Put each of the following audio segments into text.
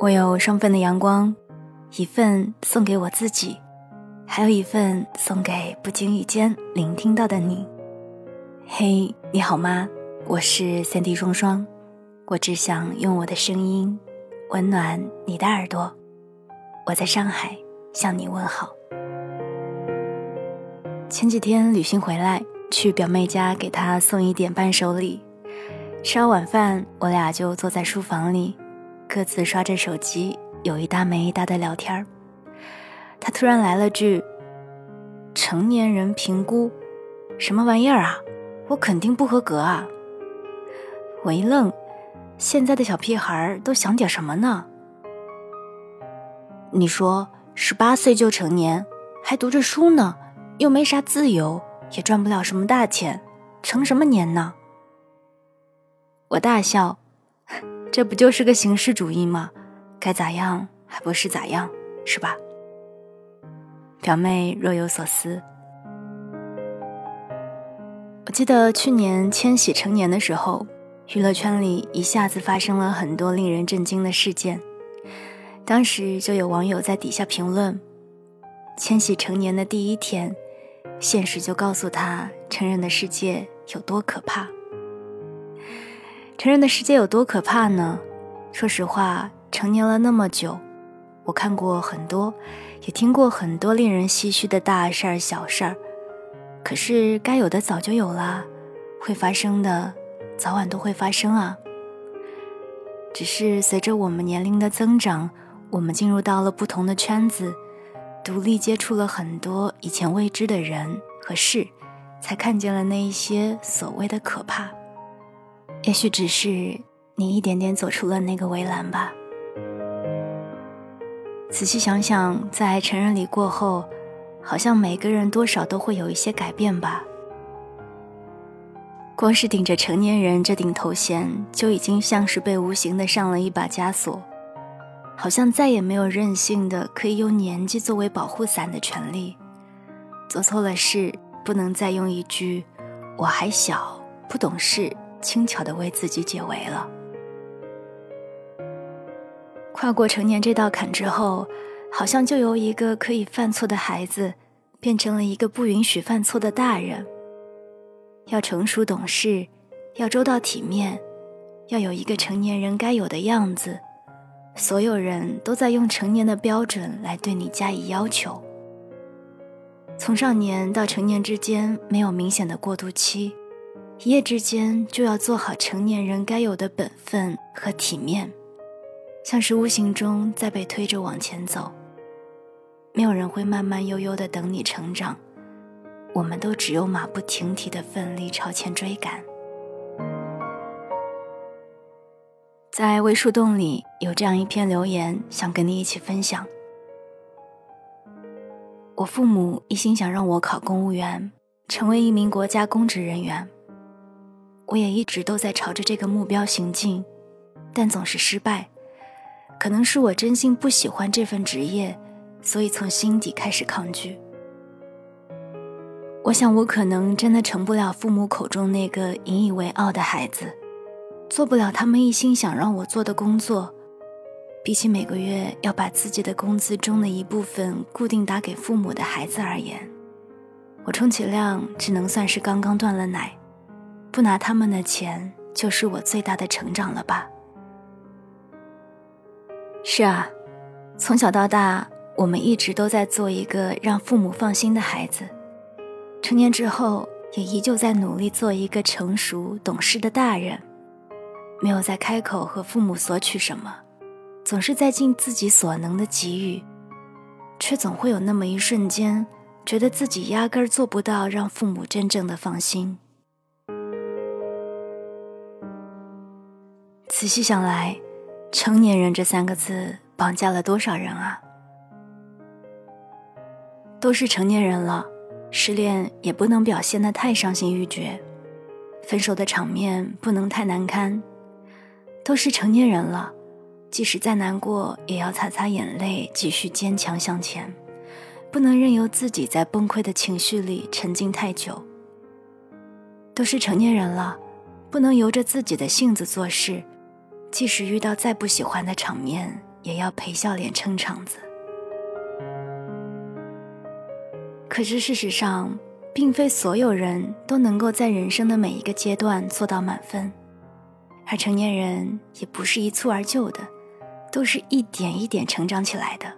我有双份的阳光，一份送给我自己，还有一份送给不经意间聆听到的你。嘿，你好吗？我是三 D 双双，我只想用我的声音温暖你的耳朵。我在上海向你问好。前几天旅行回来，去表妹家给她送一点伴手礼。吃完晚饭，我俩就坐在书房里。各自刷着手机，有一搭没一搭的聊天儿。他突然来了句：“成年人评估，什么玩意儿啊？我肯定不合格啊！”我一愣，现在的小屁孩都想点什么呢？你说十八岁就成年，还读着书呢，又没啥自由，也赚不了什么大钱，成什么年呢？我大笑。这不就是个形式主义吗？该咋样还不是咋样，是吧？表妹若有所思。我记得去年千玺成年的时候，娱乐圈里一下子发生了很多令人震惊的事件。当时就有网友在底下评论：“千玺成年的第一天，现实就告诉他成人的世界有多可怕。”成人的世界有多可怕呢？说实话，成年了那么久，我看过很多，也听过很多令人唏嘘的大事儿、小事儿。可是该有的早就有啦，会发生的早晚都会发生啊。只是随着我们年龄的增长，我们进入到了不同的圈子，独立接触了很多以前未知的人和事，才看见了那一些所谓的可怕。也许只是你一点点走出了那个围栏吧。仔细想想，在成人礼过后，好像每个人多少都会有一些改变吧。光是顶着成年人这顶头衔，就已经像是被无形的上了一把枷锁，好像再也没有任性的可以用年纪作为保护伞的权利。做错了事，不能再用一句“我还小，不懂事”。轻巧的为自己解围了。跨过成年这道坎之后，好像就由一个可以犯错的孩子，变成了一个不允许犯错的大人。要成熟懂事，要周到体面，要有一个成年人该有的样子。所有人都在用成年的标准来对你加以要求。从少年到成年之间，没有明显的过渡期。一夜之间就要做好成年人该有的本分和体面，像是无形中在被推着往前走。没有人会慢慢悠悠的等你成长，我们都只有马不停蹄的奋力朝前追赶。在微树洞里有这样一篇留言，想跟你一起分享。我父母一心想让我考公务员，成为一名国家公职人员。我也一直都在朝着这个目标行进，但总是失败。可能是我真心不喜欢这份职业，所以从心底开始抗拒。我想，我可能真的成不了父母口中那个引以为傲的孩子，做不了他们一心想让我做的工作。比起每个月要把自己的工资中的一部分固定打给父母的孩子而言，我充其量只能算是刚刚断了奶。不拿他们的钱，就是我最大的成长了吧？是啊，从小到大，我们一直都在做一个让父母放心的孩子。成年之后，也依旧在努力做一个成熟懂事的大人。没有再开口和父母索取什么，总是在尽自己所能的给予，却总会有那么一瞬间，觉得自己压根儿做不到让父母真正的放心。仔细想来，“成年人”这三个字绑架了多少人啊？都是成年人了，失恋也不能表现得太伤心欲绝，分手的场面不能太难堪。都是成年人了，即使再难过，也要擦擦眼泪，继续坚强向前，不能任由自己在崩溃的情绪里沉浸太久。都是成年人了，不能由着自己的性子做事。即使遇到再不喜欢的场面，也要陪笑脸撑场子。可是事实上，并非所有人都能够在人生的每一个阶段做到满分，而成年人也不是一蹴而就的，都是一点一点成长起来的。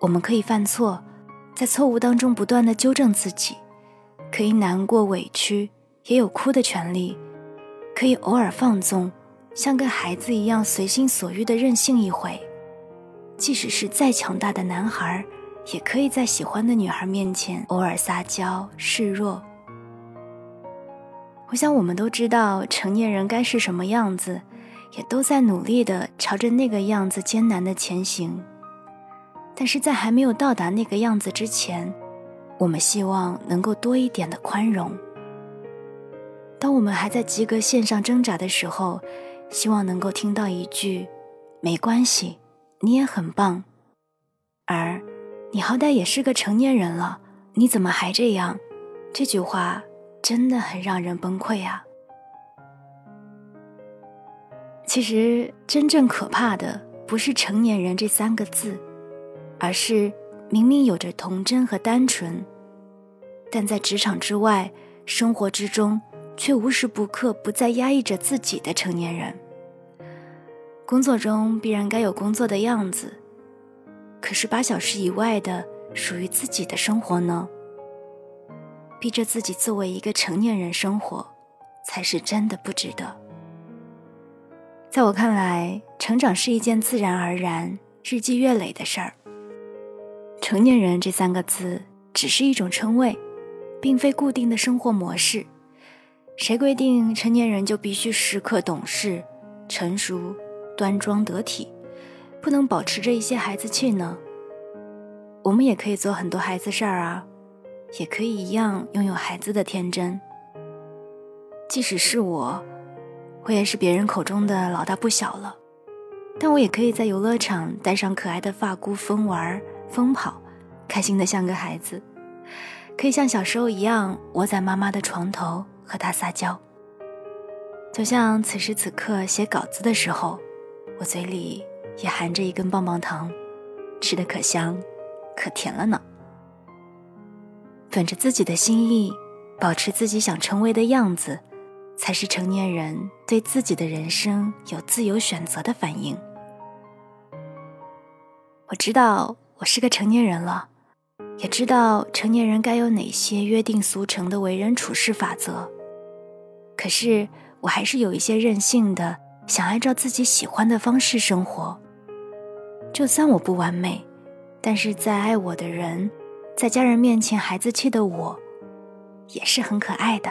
我们可以犯错，在错误当中不断的纠正自己，可以难过委屈，也有哭的权利，可以偶尔放纵，像个孩子一样随心所欲的任性一回。即使是再强大的男孩。也可以在喜欢的女孩面前偶尔撒娇示弱。我想我们都知道成年人该是什么样子，也都在努力的朝着那个样子艰难的前行。但是在还没有到达那个样子之前，我们希望能够多一点的宽容。当我们还在及格线上挣扎的时候，希望能够听到一句“没关系，你也很棒”，而。你好歹也是个成年人了，你怎么还这样？这句话真的很让人崩溃啊！其实真正可怕的不是“成年人”这三个字，而是明明有着童真和单纯，但在职场之外、生活之中，却无时不刻不再压抑着自己的成年人。工作中必然该有工作的样子。可是八小时以外的属于自己的生活呢？逼着自己作为一个成年人生活，才是真的不值得。在我看来，成长是一件自然而然、日积月累的事儿。成年人这三个字只是一种称谓，并非固定的生活模式。谁规定成年人就必须时刻懂事、成熟、端庄得体？不能保持着一些孩子气呢？我们也可以做很多孩子事儿啊，也可以一样拥有孩子的天真。即使是我，我也是别人口中的老大不小了，但我也可以在游乐场戴上可爱的发箍疯玩疯跑，开心的像个孩子，可以像小时候一样窝在妈妈的床头和他撒娇。就像此时此刻写稿子的时候，我嘴里。也含着一根棒棒糖，吃的可香，可甜了呢。本着自己的心意，保持自己想成为的样子，才是成年人对自己的人生有自由选择的反应。我知道我是个成年人了，也知道成年人该有哪些约定俗成的为人处事法则。可是我还是有一些任性的，想按照自己喜欢的方式生活。就算我不完美，但是在爱我的人，在家人面前孩子气的我，也是很可爱的。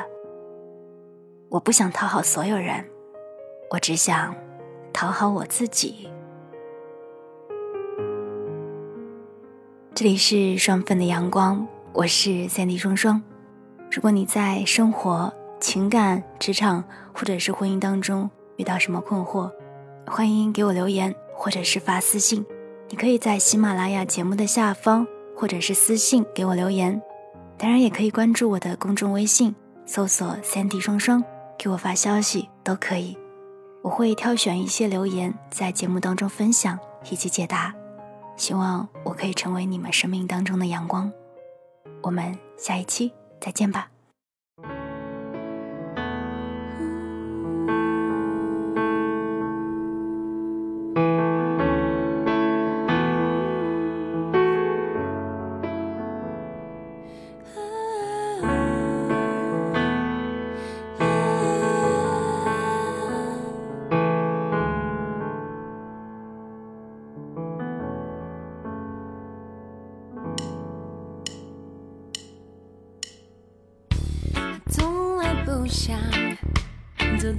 我不想讨好所有人，我只想讨好我自己。这里是双份的阳光，我是三 D 双双。如果你在生活、情感、职场或者是婚姻当中遇到什么困惑，欢迎给我留言。或者是发私信，你可以在喜马拉雅节目的下方，或者是私信给我留言。当然，也可以关注我的公众微信，搜索“三 D 双双”，给我发消息都可以。我会挑选一些留言在节目当中分享以及解答。希望我可以成为你们生命当中的阳光。我们下一期再见吧。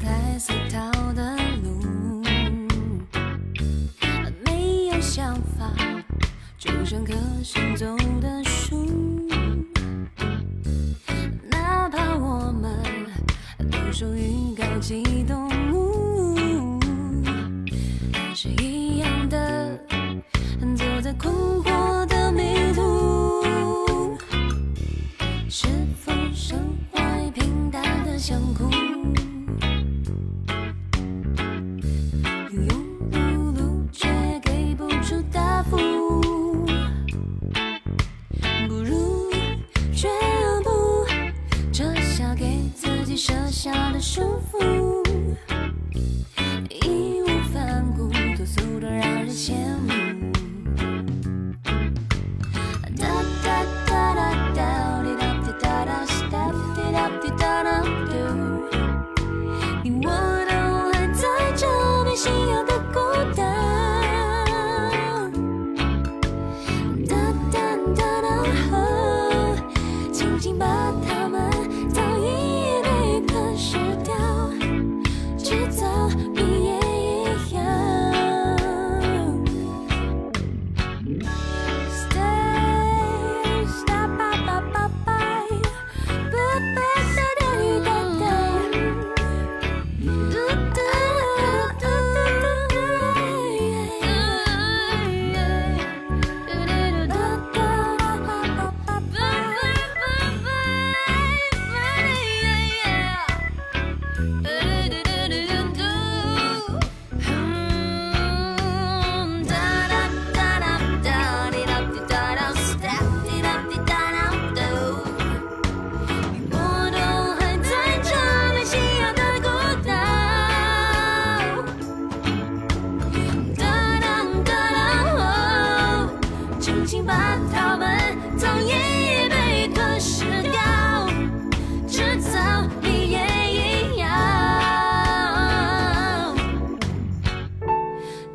太俗套的路，没有想法，就像棵行走的树，哪怕我们都属于高级动心把它们都一被吞噬掉，制造你也一样。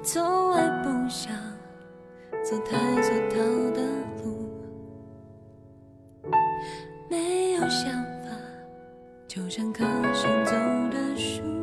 从来不想走太俗道的路，没有想法，就像棵行走的树。